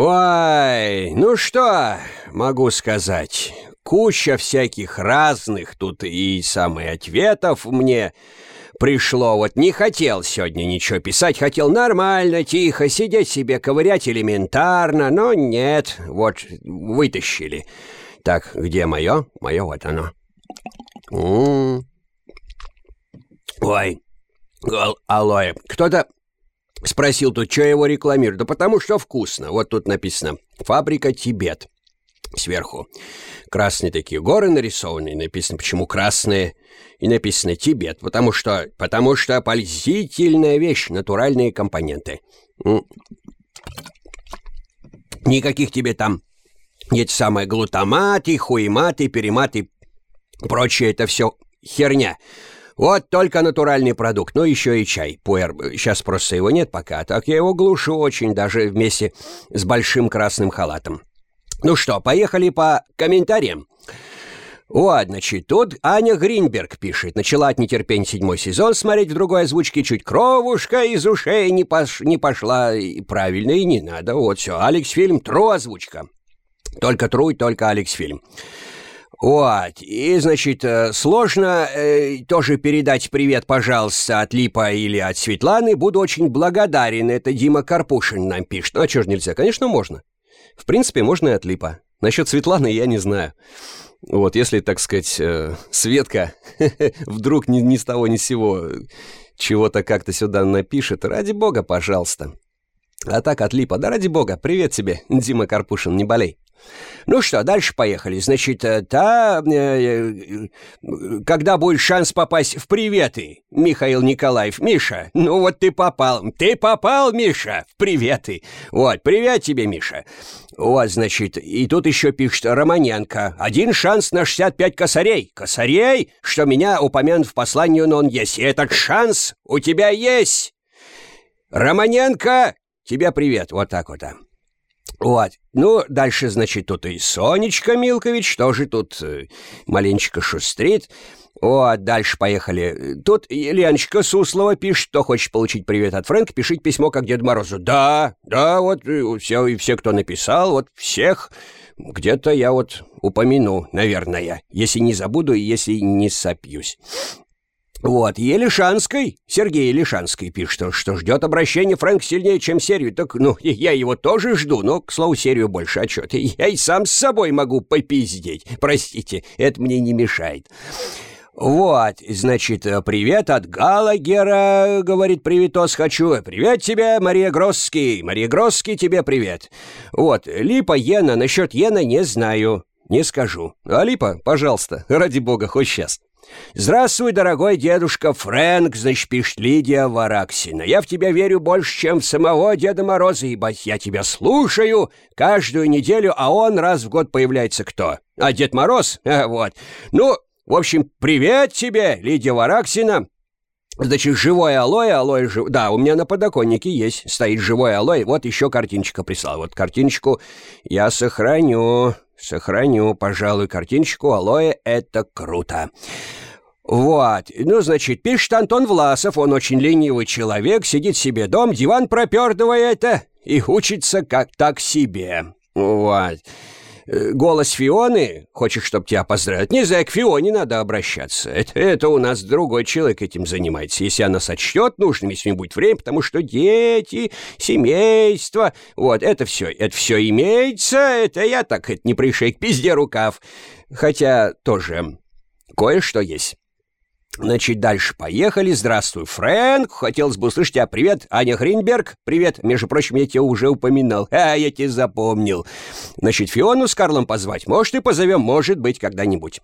Ой, ну что могу сказать? Куча всяких разных тут и самых ответов мне пришло. Вот не хотел сегодня ничего писать, хотел нормально, тихо, сидеть себе, ковырять элементарно, но нет, вот вытащили. Так, где мое? Мое вот оно. М -м -м. Ой, алоэ. Кто-то спросил тут, что его рекламируют. Да потому что вкусно. Вот тут написано «Фабрика Тибет» сверху. Красные такие горы нарисованы, написано, почему красные, и написано Тибет, потому что, потому что пользительная вещь, натуральные компоненты. Никаких тебе там эти самые глутаматы, хуематы, перематы, прочее, это все херня. Вот только натуральный продукт, ну еще и чай, пуэр. Сейчас просто его нет пока, так я его глушу очень, даже вместе с большим красным халатом. Ну что, поехали по комментариям. Вот, значит, тут Аня Гринберг пишет. Начала от нетерпения седьмой сезон смотреть в другой озвучке. Чуть кровушка из ушей не, пош... не пошла. И правильно, и не надо. Вот все. Алекс фильм, тру озвучка. Только тру, только Алекс фильм. Вот, и, значит, э, сложно э, тоже передать привет, пожалуйста, от Липа или от Светланы. Буду очень благодарен. Это Дима Карпушин нам пишет. Ну, а что ж нельзя? Конечно, можно. В принципе, можно и от Липа. Насчет Светланы я не знаю. Вот, если, так сказать, э, Светка вдруг ни, ни с того ни с сего чего-то как-то сюда напишет, ради бога, пожалуйста. А так от Липа, да ради бога, привет тебе, Дима Карпушин, не болей. Ну что, дальше поехали. Значит, э, та... Э, э, когда будет шанс попасть в приветы, Михаил Николаев? Миша, ну вот ты попал. Ты попал, Миша, в приветы. Вот, привет тебе, Миша. Вот, значит, и тут еще пишет Романенко. Один шанс на 65 косарей. Косарей, что меня упомянут в послании, но он есть. И этот шанс у тебя есть. Романенко, тебе привет. Вот так вот. Вот. Ну, дальше, значит, тут и Сонечка Милкович тоже тут э, маленечко шустрит. Вот, дальше поехали. Тут Леночка Суслова пишет, что хочет получить привет от Фрэнка, пишите письмо как Дед Морозу. Да, да, вот э, все, и все, кто написал, вот всех где-то я вот упомяну, наверное, если не забуду и если не сопьюсь. Вот, Елишанской, Сергей Елишанский пишет, что ждет обращения Фрэнк сильнее, чем серию. Так, ну, я его тоже жду, но, к слову, серию больше отчет. Я и сам с собой могу попиздеть. Простите, это мне не мешает. Вот, значит, привет от Галагера, говорит Привитос, хочу. Привет тебе, Мария Гросский. Мария Гросский, тебе привет. Вот, Липа Йена, насчет Йена не знаю, не скажу. А Липа, пожалуйста, ради бога, хоть сейчас. «Здравствуй, дорогой дедушка Фрэнк», — значит, пишет Лидия Вараксина. «Я в тебя верю больше, чем в самого Деда Мороза, ибо я тебя слушаю каждую неделю, а он раз в год появляется кто? А Дед Мороз? А, вот. Ну, в общем, привет тебе, Лидия Вараксина». Значит, живой алоэ, алоэ жив... Да, у меня на подоконнике есть, стоит живой алоэ. Вот еще картиночка прислал. Вот картиночку я сохраню. Сохраню, пожалуй, картиночку алоэ, это круто. Вот, ну, значит, пишет Антон Власов, он очень ленивый человек, сидит себе дом, диван пропердывает и учится как так себе. Вот. Э, голос Фионы, хочешь, чтобы тебя поздравить? Не знаю, к Фионе надо обращаться. Это, это у нас другой человек этим занимается. Если она сочтет нужным, если не будет время, потому что дети, семейство, вот, это все, это все имеется, это я так, это не пришей к пизде рукав. Хотя тоже кое-что есть. Значит, дальше поехали. Здравствуй, Фрэнк. Хотелось бы услышать тебя. Привет, Аня Гринберг. Привет. Между прочим, я тебя уже упоминал. А, я тебя запомнил. Значит, Фиону с Карлом позвать. Может, и позовем, может быть, когда-нибудь.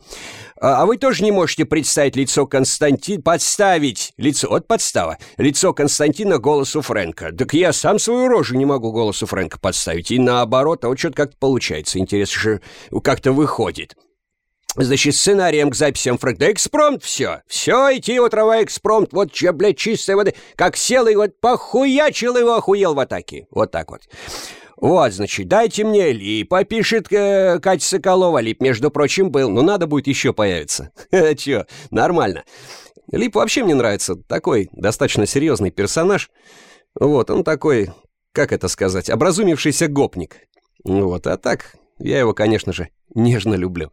А, а вы тоже не можете представить лицо Константина... Подставить лицо... Вот подстава. Лицо Константина голосу Фрэнка. Так я сам свою рожу не могу голосу Фрэнка подставить. И наоборот, а вот что-то как-то получается. Интересно же, как-то выходит. Значит, сценарием к записям Фрэнк. Да экспромт все. Все, идти вот трава экспромт. Вот че, блядь, чистой воды. Как сел и вот похуячил его, охуел в атаке. Вот так вот. Вот, значит, дайте мне Липа, пишет э, Катя Соколова. Лип, между прочим, был. Ну, надо будет еще появиться. Че, нормально. Лип вообще мне нравится. Такой достаточно серьезный персонаж. Вот, он такой как это сказать, образумившийся гопник. Вот, а так, я его, конечно же, нежно люблю.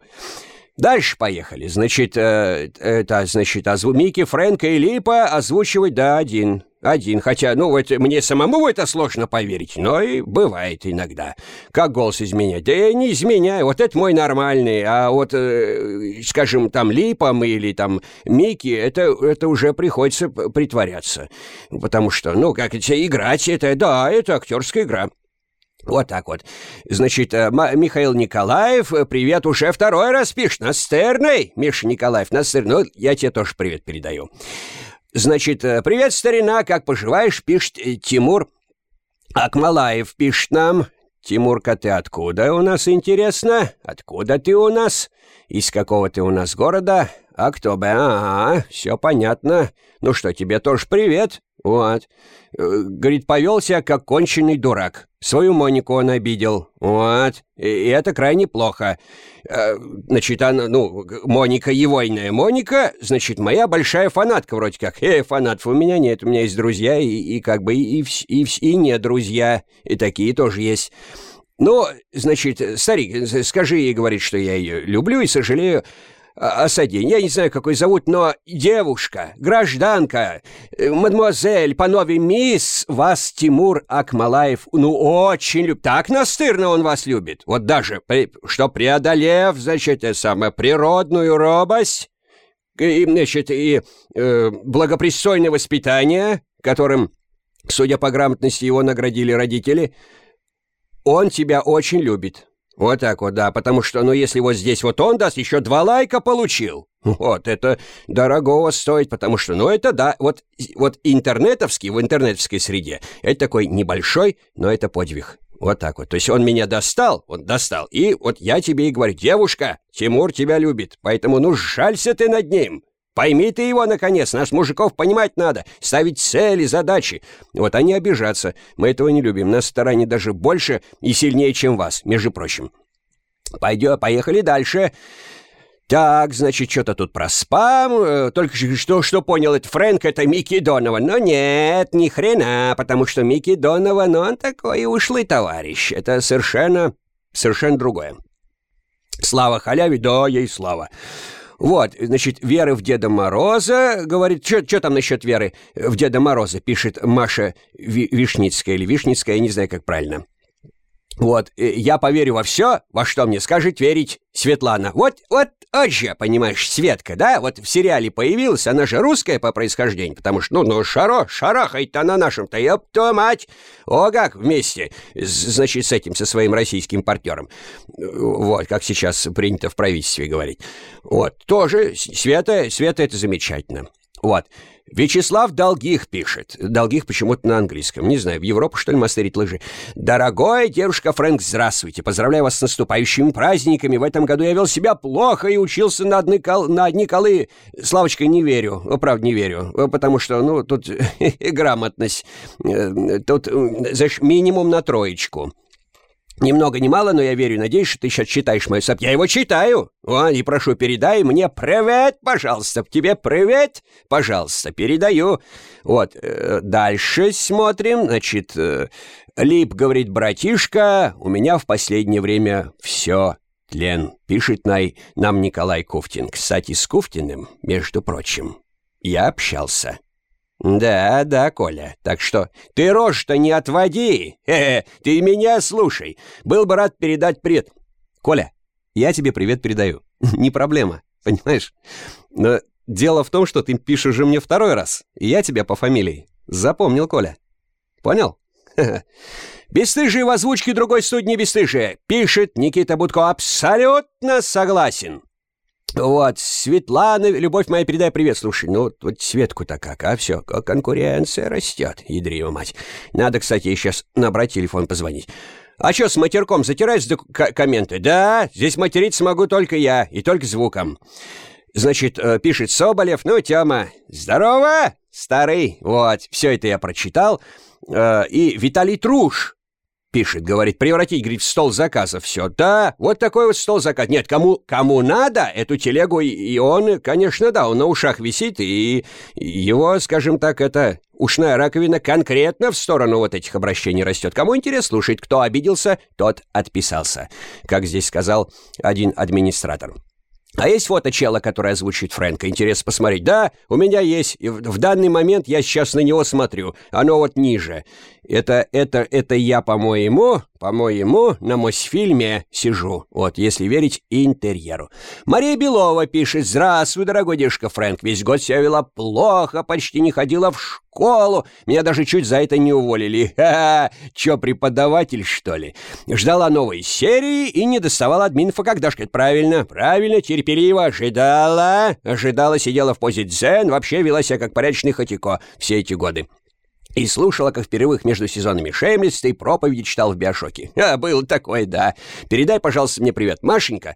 Дальше поехали. Значит, э, это, значит, озву... Микки, Фрэнка и Липа озвучивать, да, один. Один, хотя, ну, вот мне самому это сложно поверить, но и бывает иногда. Как голос изменять? Да я не изменяю, вот это мой нормальный, а вот, э, скажем, там, Липом или там Микки, это, это уже приходится притворяться. Потому что, ну, как это, играть, это, да, это актерская игра. Вот так вот. Значит, э, Михаил Николаев, э, привет, уже второй раз пишешь. Настырный, Миша Николаев, настырный. Ну, я тебе тоже привет передаю. Значит, э, привет, старина, как поживаешь, пишет Тимур Акмалаев, пишет нам. Тимурка, ты откуда у нас, интересно? Откуда ты у нас? Из какого ты у нас города? А кто бы? Ага, все понятно. Ну что, тебе тоже привет. Вот. Э, говорит, повел себя как конченый дурак. Свою Монику он обидел. Вот. И, это крайне плохо. Э, значит, она, ну, Моника Евойная. Моника, значит, моя большая фанатка вроде как. Э, фанатов у меня нет. У меня есть друзья и, и как бы и, и, и, и не друзья. И такие тоже есть. Ну, значит, старик, скажи ей, говорит, что я ее люблю и сожалею Осадин. Я не знаю, какой зовут, но девушка, гражданка, э, мадемуазель, панове мисс, вас Тимур Акмалаев, ну, очень любит. Так настырно он вас любит. Вот даже, что преодолев, значит, самую природную робость, и, значит, и э, благопристойное воспитание, которым, судя по грамотности, его наградили родители, он тебя очень любит. Вот так вот, да, потому что, ну, если вот здесь вот он даст, еще два лайка получил. Вот, это дорогого стоит, потому что, ну, это да, вот, вот интернетовский, в интернетовской среде, это такой небольшой, но это подвиг. Вот так вот. То есть он меня достал, он достал, и вот я тебе и говорю, девушка, Тимур тебя любит, поэтому, ну, жалься ты над ним. Пойми ты его, наконец, нас, мужиков, понимать надо, ставить цели, задачи. Вот они обижаться, мы этого не любим, нас стороне даже больше и сильнее, чем вас, между прочим. Пойдем, поехали дальше. Так, значит, что-то тут про спам. Э, только что, что понял, это Фрэнк, это Микки Донован. Но нет, ни хрена, потому что Микки Донован, он такой ушлый товарищ. Это совершенно, совершенно другое. Слава халяве, да, ей слава. Вот, значит, веры в Деда Мороза, говорит, что там насчет веры в Деда Мороза, пишет Маша Вишницкая или Вишницкая, я не знаю, как правильно. Вот, э, я поверю во все, во что мне скажет верить Светлана. Вот, вот, вот же, понимаешь, Светка, да? Вот в сериале появилась, она же русская по происхождению, потому что, ну, ну, шаро, шарахает-то на нашем-то, ёпта мать! О, как вместе, значит, с этим, со своим российским партнером. Вот, как сейчас принято в правительстве говорить. Вот, тоже Света, Света это замечательно. Вот. Вячеслав Долгих пишет. Долгих почему-то на английском. Не знаю, в Европу, что ли, мастерить лыжи. «Дорогой девушка Фрэнк, здравствуйте. Поздравляю вас с наступающими праздниками. В этом году я вел себя плохо и учился на одни, кол... на одни колы. Славочка, не верю. Правда, не верю. Потому что, ну, тут грамотность. Э, тут минимум на троечку. Ни много ни мало, но я верю надеюсь, что ты сейчас читаешь мой соп. Я его читаю. О, и прошу, передай мне привет, пожалуйста. Тебе привет, пожалуйста, передаю. Вот, э, дальше смотрим. Значит, э, Лип говорит, братишка, у меня в последнее время все тлен. Пишет най, нам Николай Куфтин. Кстати, с Куфтиным, между прочим, я общался. «Да, да, Коля. Так что ты рожь-то не отводи. Хе -хе, ты меня слушай. Был бы рад передать привет. Коля, я тебе привет передаю. Не проблема, понимаешь? Но дело в том, что ты пишешь же мне второй раз, и я тебя по фамилии. Запомнил, Коля. Понял? Бестыжие в озвучке другой студии бесстыжие. Пишет Никита Будко. Абсолютно согласен. Вот, Светлана, любовь моя, передай привет. Слушай, ну, вот Светку-то как, а все, конкуренция растет, ядрива мать. Надо, кстати, сейчас набрать телефон, позвонить. А что, с матерком затираешь комменты? Да, здесь материть смогу только я, и только звуком. Значит, э, пишет Соболев, ну, Тёма, здорово, старый. Вот, все это я прочитал. Э, и Виталий Труш пишет, говорит, превратить, говорит, в стол заказов все. Да, вот такой вот стол заказ. Нет, кому, кому надо эту телегу, и он, конечно, да, он на ушах висит, и его, скажем так, это ушная раковина конкретно в сторону вот этих обращений растет. Кому интерес слушать, кто обиделся, тот отписался, как здесь сказал один администратор. А есть фото чела, который озвучит Фрэнка? Интересно посмотреть. Да, у меня есть. И в, в данный момент я сейчас на него смотрю. Оно вот ниже. Это, это, это я, по-моему, по-моему, на Мосфильме сижу. Вот, если верить интерьеру. Мария Белова пишет. Здравствуй, дорогой дедушка Фрэнк. Весь год себя вела плохо, почти не ходила в школу. Меня даже чуть за это не уволили. Ха-ха, чё, преподаватель, что ли? Ждала новой серии и не доставала админфа как Дашка. Правильно, правильно, терпеливо ожидала. Ожидала, сидела в позе дзен, вообще вела себя как порядочный хатико все эти годы и слушала, как в перерывах между сезонами Шеймлиста и проповеди читал в Биошоке. А, был такой, да. Передай, пожалуйста, мне привет, Машенька.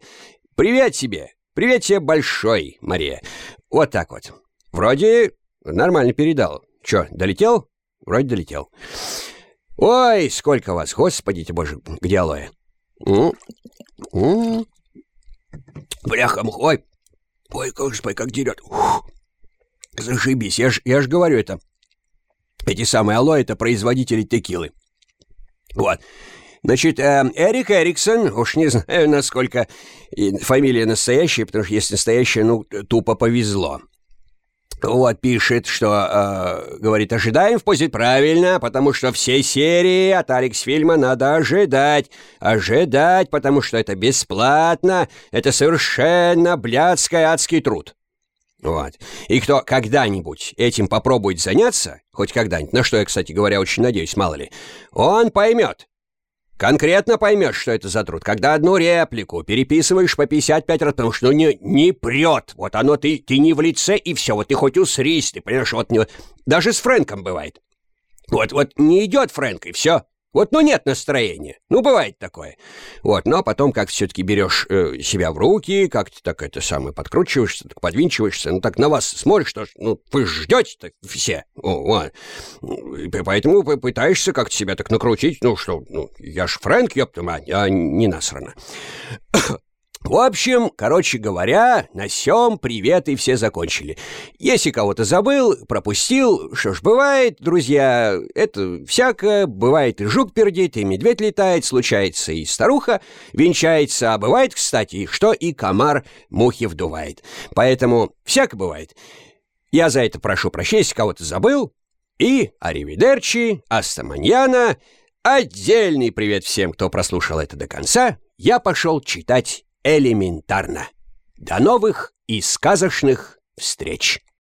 Привет тебе. Привет тебе большой, Мария. Вот так вот. Вроде нормально передал. Чё, долетел? Вроде долетел. Ой, сколько вас, господи ты боже, где алоэ? Бляха, ой, ой, господи, как дерет. Зашибись, я ж, я ж говорю это. Эти самые алоэ — это производители текилы. Вот. Значит, э, Эрик Эриксон, уж не знаю, насколько фамилия настоящая, потому что если настоящая, ну, тупо повезло. Вот, пишет, что, э, говорит, ожидаем в позе правильно, потому что все серии от Алекс фильма надо ожидать. Ожидать, потому что это бесплатно, это совершенно блядский адский труд. Вот. И кто когда-нибудь этим попробует заняться, хоть когда-нибудь, на что я, кстати говоря, очень надеюсь, мало ли, он поймет. Конкретно поймешь, что это за труд, когда одну реплику переписываешь по 55 раз, потому что ну, не, не прет. Вот оно, ты, ты не в лице, и все. Вот ты хоть усрись, ты понимаешь, вот не, даже с Фрэнком бывает. Вот, вот не идет Фрэнк, и все. Вот, ну нет настроения. Ну, бывает такое. Вот, но потом как все-таки берешь э, себя в руки, как то так это самое подкручиваешься, так подвинчиваешься, ну так на вас смотришь, что ну вы ждете все. О, вот. Поэтому пытаешься как-то себя так накрутить, ну что, ну я ж Фрэнк, ёпта мать, а не насрано. В общем, короче говоря, на сём привет и все закончили. Если кого-то забыл, пропустил, что ж бывает, друзья, это всякое, бывает и жук пердит, и медведь летает, случается и старуха венчается, а бывает, кстати, что и комар мухи вдувает. Поэтому всяко бывает. Я за это прошу прощения, если кого-то забыл. И аривидерчи, астаманьяна, отдельный привет всем, кто прослушал это до конца. Я пошел читать элементарно. До новых и сказочных встреч!